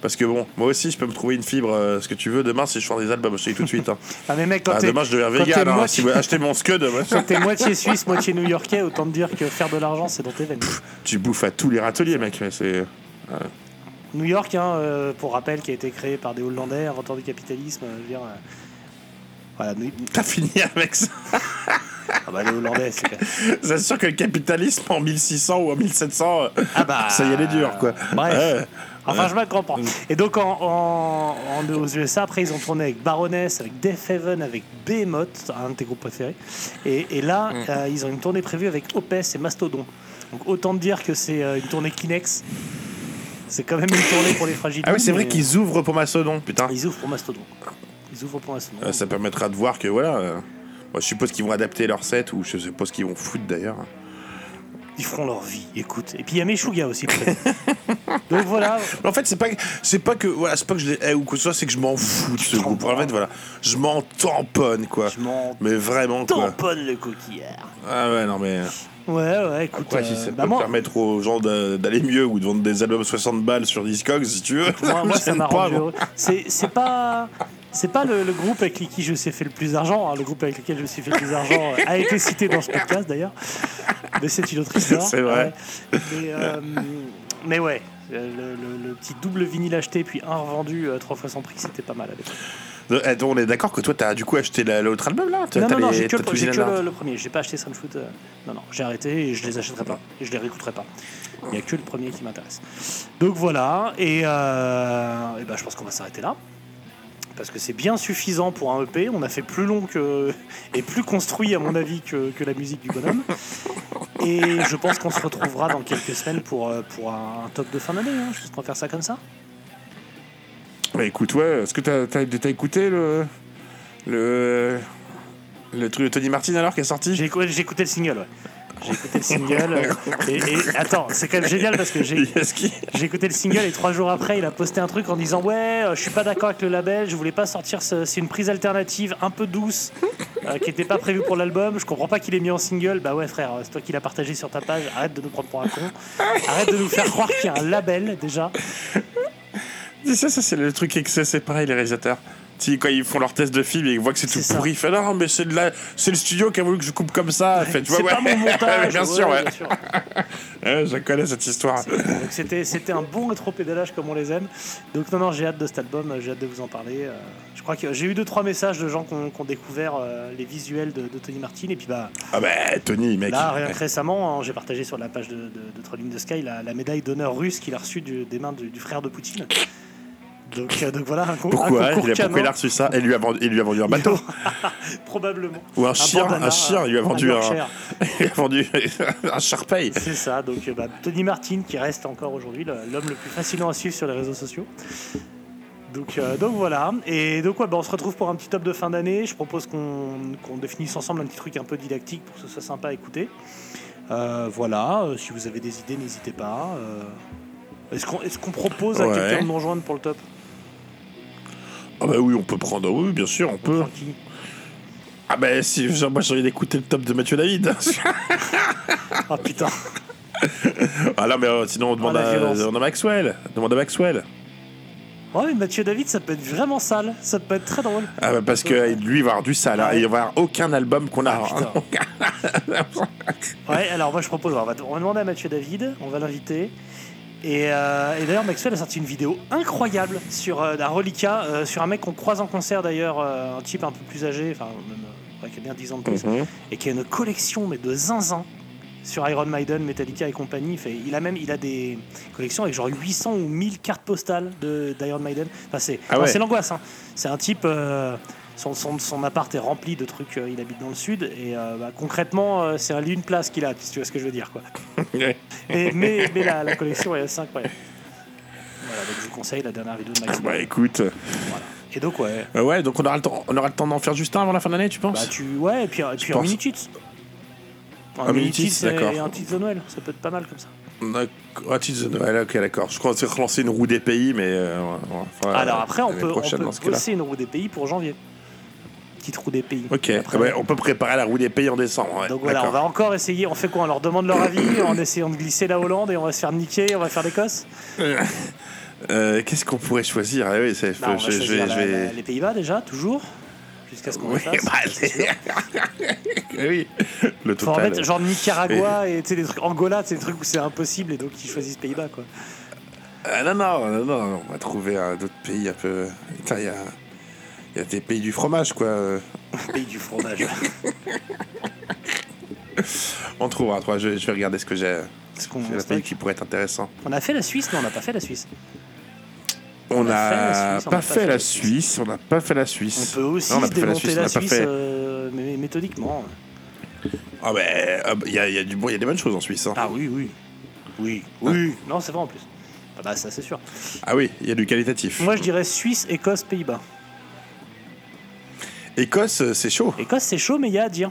Parce que bon, moi aussi, je peux me trouver une fibre, euh, ce que tu veux. Demain, si je fais des albums, je te dis tout de suite. hein. Ah, mais mec, quand Ah, t'es demain, je deviens vegan. hein. moitié- Si vous acheter mon scud, quand t'es moitié suisse, moitié new-yorkais, autant te dire que faire de l'argent, c'est dans tes veines. tu bouffes à tous les râteliers, mec. mais C'est New York, hein, euh, pour rappel, qui a été créé par des Hollandais, inventeurs du capitalisme. euh, je veux dire, euh, voilà, New- t'as fini avec ça. Ah bah, les Hollandais, c'est sûr que le capitalisme en 1600 ou en 1700, euh, Ah bah. ça y est, les dur, quoi. Bref. Ouais. Enfin, je me comprends. Et donc, en, en- en- aux USA, après, ils ont tourné avec Baroness, avec Death Heaven, avec Behemoth, un de tes groupes préférés. Et, et là, Mm. euh, ils ont une tournée prévue avec Opeth et Mastodon. Donc, autant dire que c'est euh, une tournée Kinex. C'est quand même une tournée pour les fragiles. Ah oui, c'est vrai qu'ils ouvrent pour Mastodon, putain. Ils ouvrent pour Mastodon. Ils ouvrent pour Mastodon. Euh, ça permettra de voir que voilà. Euh, je suppose qu'ils vont adapter leur set ou je suppose qu'ils vont foutre d'ailleurs. Ils feront leur vie, écoute. Et puis, il y a Meshuga aussi. peut-être. donc, voilà. Mais en fait, c'est pas, c'est pas que voilà, c'est pas que je les hais ou que ce soit, c'est que je m'en fous de ce groupe. En fait, voilà, je m'en tamponne quoi. Je m'en Mais vraiment quoi. tamponne le coquillard. Ah ouais, non mais. Ouais, ouais, écoute. Après, si euh, ça bah, moi, permettre aux gens d'a- d'aller mieux ou de vendre des albums 60 balles sur Discogs, si tu veux. moi, moi, ça gêne m'a pas, rendu moi. heureux. C'est c'est pas. C'est pas le, le groupe avec qui je me suis fait le plus d'argent. hein. Le groupe avec lequel je me suis fait le plus d'argent euh, a été cité dans ce podcast d'ailleurs. Mais c'est une autre histoire. C'est vrai. Ouais. Mais, euh, mais ouais, le, le- le petit double vinyle acheté puis un revendu euh, trois fois son prix, c'était pas mal à l'époque. Euh, attends, on est d'accord que toi, t'as du coup acheté la- l'autre album là Non, non, non, j'ai que, le, que premier. J'ai pas acheté Sunfoot. euh, non, non, j'ai arrêté et je les achèterai pas. Et je les réécouterai pas. Il n'y a que le premier qui m'intéresse. Donc voilà. Et, et ben, je pense qu'on va s'arrêter là. Parce que c'est bien suffisant pour un EP. On a fait plus long que, et plus construit, à mon avis, que, que la musique du bonhomme. Et je pense qu'on se retrouvera dans quelques semaines pour, euh, pour un top de fin d'année. hein. Je pense qu'on va faire ça comme ça. Bah écoute, ouais, est-ce que t'as écouté le. le. le truc de Tony Martin alors qui est sorti? J'ai écouté le single, ouais. J'ai écouté le single. euh, et, et- attends, c'est quand même génial parce que j'ai. Écouté le single et trois jours après, il a posté un truc en disant Ouais, euh, je suis pas d'accord avec le label, je voulais pas sortir, ce- c'est une prise alternative un peu douce euh, qui était pas prévue pour l'album. Je comprends pas qu'il ait mis en single. Bah ouais, frère, c'est toi qui l'as partagé sur ta page. Arrête de nous prendre pour un con. Arrête de nous faire croire qu'il y a un label déjà. C'est ça, ça c'est le truc excès, c'est pareil les réalisateurs. Tu sais, quand ils font leur test de film et ils voient que c'est tout ça. pourri, ils font non, mais c'est de la- c'est le studio qui a voulu que je coupe comme ça. Fait, tu vois, C'est ouais. pas mon montage. bien sûr, ouais. bien sûr. Ouais, je connais cette histoire. C'était c'était un bon rétro-pédalage comme on les aime. Donc non, non, j'ai hâte de cet album, j'ai hâte de vous en parler. Euh, je crois que j'ai eu deux trois messages de gens qui ont, qui ont découvert euh, les visuels de, de Tony Martin et puis bah Ah bah, Tony, mec. Là, rien que récemment, hein, j'ai partagé sur la page de, de, de Trolling the Sky la, la médaille d'honneur russe qu'il a reçue du- des mains du, du frère de Poutine. Donc, euh, donc voilà, un, Pourquoi concours il a, pourquoi il a reçu ça et lui a vendu, il lui a vendu un bateau probablement. Ou un chien, bandana, un chien, il lui a vendu un, il a vendu un Sharpei. C'est ça, donc euh, bah, Tony Martin qui reste encore aujourd'hui l'homme le plus fascinant à suivre sur les réseaux sociaux. Donc, euh, donc voilà, et donc ouais, bah, on se retrouve pour un petit top de fin d'année. Je propose qu'on définisse ensemble un petit truc un peu didactique pour que ce soit sympa à écouter. Euh, voilà, euh, si vous avez des idées, n'hésitez pas. Est-ce qu'on est propose à Ouais. quelqu'un de nous rejoindre pour le top? Ah bah oui, on peut prendre, oui, bien sûr, on peut. Ah bah si, moi j'ai envie d'écouter le top de Mathieu David. Ah putain, ah là, mais euh, sinon on demande, la à, on à Maxwell. Demande à Maxwell. ouais, mais Mathieu David, ça peut être vraiment sale, ça peut être très drôle. Ah bah parce que euh, lui il va avoir du sale, hein, Ouais. il va avoir aucun album qu'on a. Ah, Ouais, alors moi je propose, on va, on va demander à Mathieu David, on va l'inviter. Et, euh, et d'ailleurs, Maxwell a sorti une vidéo incroyable sur euh, un reliquat, euh, sur un mec qu'on croise en concert d'ailleurs, euh, un type un peu plus âgé, enfin, même, qui a bien 10 ans de plus, Mhm. et qui a une collection mais de zinzin sur Iron Maiden, Metallica et compagnie. Il, fait, il a même il a des collections avec genre 800 ou 1000 cartes postales d'Iron Maiden. Enfin, c'est Ah ouais. c'est l'angoisse. hein. C'est un type. Son, son, son appart est rempli de trucs. euh, il habite dans le sud et euh, bah, concrètement, euh, c'est un lit une place qu'il a. Si tu vois ce que je veux dire, quoi. Et- mais mais la, la collection est assez incroyable. Voilà, donc je vous conseille la dernière vidéo de Max. Bah écoute. Voilà. Et donc ouais, Euh, ouais, donc on aura le temps, on aura le temps d'en faire juste un avant la fin de l'année, tu penses? Bah tu ouais et puis, et puis un mini cheats. Un, Un mini cheats, cheats et d'accord. un cheats de Noël, ça peut être pas mal comme ça. D'accord. Ah, tu dis- ouais, ok, d'accord. Je crois que c'est relancer une roue des pays, mais. euh, Alors après, on peut, on peut bosser une roue des pays pour janvier. Petite roue des pays. Ok, Après, ouais, on peut préparer la roue des pays en décembre. ouais, Donc voilà, on va encore essayer. On fait quoi? On leur demande leur avis en essayant de glisser la Hollande et on va se faire niquer, on va faire l'Écosse Euh, Qu'est-ce qu'on pourrait choisir? Ah oui, c'est- On va je, je choisir vais. je la- vais- la- les Pays-Bas déjà, toujours. Jusqu'à ce qu'on Oui, bah, sûr. oui, le Faut en total. mettre genre Nicaragua et tu sais, des trucs Angola, c'est des trucs où c'est impossible et donc ils choisissent Pays-Bas quoi. Ah, non, non, non, non, on va trouver un autre pays un peu. Putain, il y a, il y a des pays du fromage, quoi. Pays du fromage. On trouvera. toi, Je, je vais regarder ce que j'ai. Parce qu'on la pays qui pourrait être intéressant. on a fait la Suisse, non, on n'a pas fait la Suisse. On a n'a fait la Suisse, on pas fait la Suisse. On n'a pas fait la On Suisse. peut aussi Non, on a se la démonter Suisse, on la Suisse, fait- euh, mais méthodiquement. Ah ben, ah bah, il y, a, y a du bon, il y a des bonnes choses en Suisse. hein. Ah oui, oui. Oui, oui. Non, c'est vrai en plus. Ah bah ça c'est sûr. Ah oui, il y a du qualitatif. Moi je dirais Suisse, Écosse, Pays-Bas. Écosse, euh, c'est chaud. Écosse c'est chaud mais il y a à dire.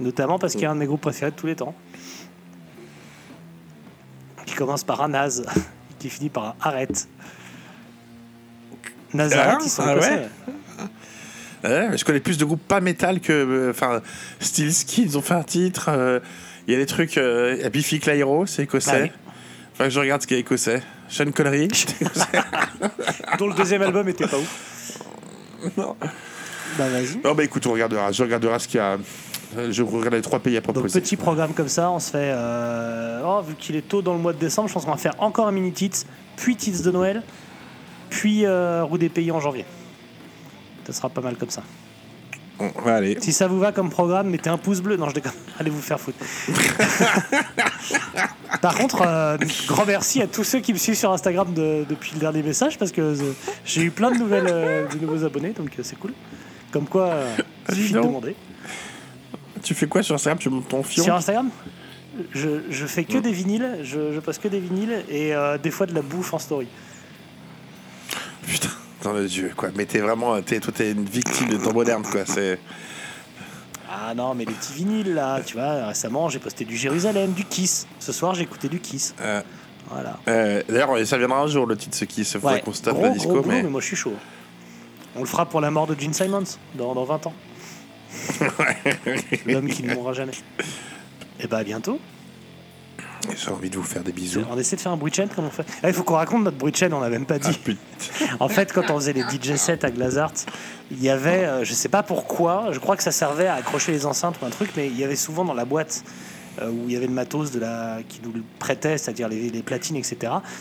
Notamment parce qu'il y a un de mes groupes préférés de tous les temps. Qui commence par un naze, qui finit par un arrête. Nazareth, Ah, ils sont ah écossais, ouais ouais. Je connais plus de groupes pas métal que. euh, Enfin, Steel Ski, ils ont fait un titre. euh, Il y a des trucs. Euh, Biffy Clyro, c'est écossais. Ah. Enfin, je regarde ce qui est écossais. Sean Connery. Dont le deuxième album était pas ouf. Non. Bah vas-y. non, bah écoute, on regardera. Je regardera ce qu'il y a. euh, Je regarde les trois pays à Donc proposer. petit programme comme ça, on se fait. euh, oh, vu qu'il est tôt dans le mois de décembre, je pense qu'on va faire encore un mini tits, puis tits de Noël, puis euh, roue des pays en janvier. Ça sera pas mal comme ça. On va aller. Si ça vous va comme programme, mettez un pouce bleu. Non, je déconne. Allez vous faire foutre. Par contre, euh, grand merci à tous ceux qui me suivent sur Instagram de- depuis le dernier message parce que euh, j'ai eu plein de nouvelles, euh, de nouveaux abonnés, donc euh, c'est cool. Comme quoi, euh, il suffit de donc. demander. Tu fais quoi sur Instagram? Tu montes ton fion? Sur Instagram, je, je fais que des vinyles, je, je poste que des vinyles et euh, des fois de la bouffe en story. Putain, dans le dieu, quoi. Mais t'es vraiment. T'es, toi, t'es une victime de temps moderne, quoi. C'est. Ah non, mais les petits vinyles là, tu vois, récemment j'ai posté du Jérusalem, du Kiss. Ce soir j'ai écouté du Kiss. euh, Voilà. euh, D'ailleurs, ça viendra un jour le titre, ce qui se faudrait Ouais, qu'on se tape gros, gros disco, boulot, mais. mais moi je suis chaud. On le fera pour la mort de Gene Simons dans, dans 20 ans. L'homme qui ne mourra jamais. Et bah à bientôt. J'ai envie de vous faire des bisous. On essaie de faire un bruit de chaîne comme on fait. Ah, Il faut qu'on raconte notre bruit de chaîne, on n'a même pas dit. Ah. En fait, quand on faisait les DJ sets à Glazart, il y avait, euh, je sais pas pourquoi, je crois que ça servait à accrocher les enceintes ou un truc, mais il y avait souvent dans la boîte où il y avait le matos de la, qui nous le prêtait, c'est-à-dire les, les platines, etc.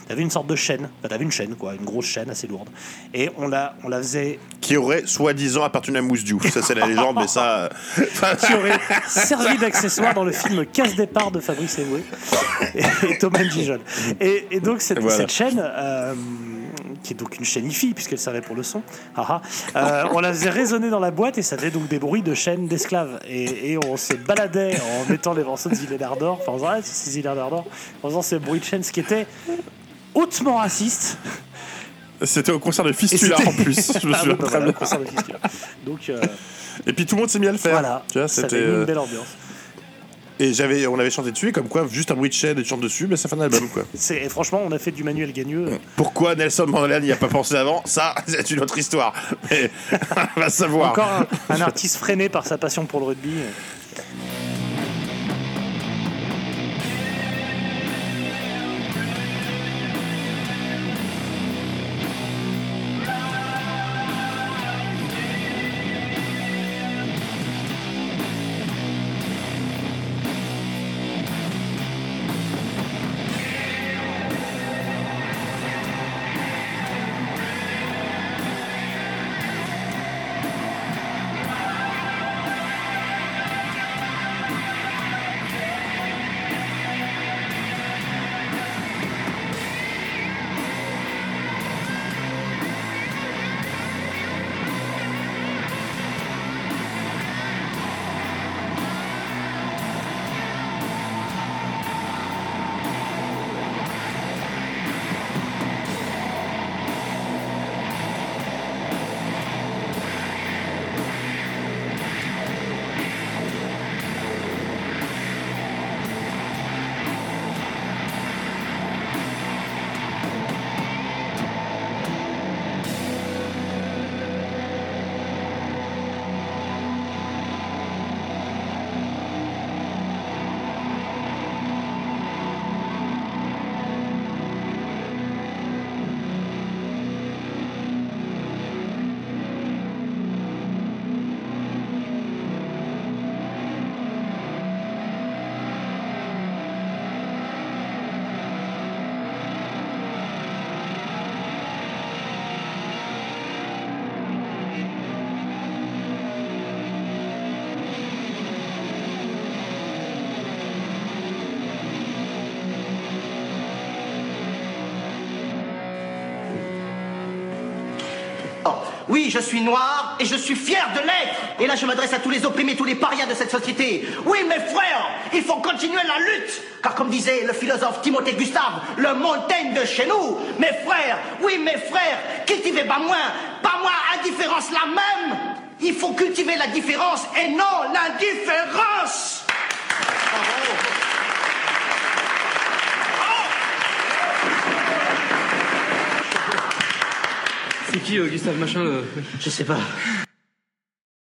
Tu avais une sorte de chaîne, enfin, t'avais une chaîne, quoi, une grosse chaîne assez lourde. Et on la, on la faisait, Qui aurait soi-disant appartenu à Mousse Diouf. Ça, c'est la légende, mais ça. euh, qui aurait servi d'accessoire dans le film Casse départ de Fabrice Eboué et, et Thomas Gijol. Et, et donc cette, Voilà. cette chaîne, euh, qui est donc une chaîne IFI puisqu'elle servait pour le son, euh, on la faisait résonner dans la boîte et ça faisait donc des bruits de chaîne d'esclaves. Et, et on se baladait en mettant les morceaux de Zillénaire d'or, enfin en faisant, ah, c'est Zillénaire d'or, en faisant ces bruits de chaîne, ce qui était hautement raciste. C'était au concert de Fistula en plus. Je me Ah, souviens oui, très voilà, bien. concert de Fistula. Donc euh, Et puis tout le monde s'est mis à le faire. voilà, c'était. mis euh, une belle ambiance. Et j'avais, on avait chanté dessus, comme quoi, juste un bruit de chaîne et tu chantes dessus, mais ça fait un album, quoi. C'est- franchement, on a fait du Manuel Gagneux. Pourquoi Nelson Mandela n'y a pas pensé avant? Ça, c'est une autre histoire. Mais on va savoir. Encore un, un artiste freiné par sa passion pour le rugby. Je suis noir et je suis fier de l'être. Et là, je m'adresse à tous les opprimés, tous les parias de cette société. Oui, mes frères, il faut continuer la lutte. Car comme disait le philosophe Timothée Gustave, le Montaigne de chez nous, mes frères, oui, mes frères, cultivez pas moins, pas moins indifférence la même. Il faut cultiver la différence et non l'indifférence. C'est qui, euh, Gustave Machin, le... Je sais pas.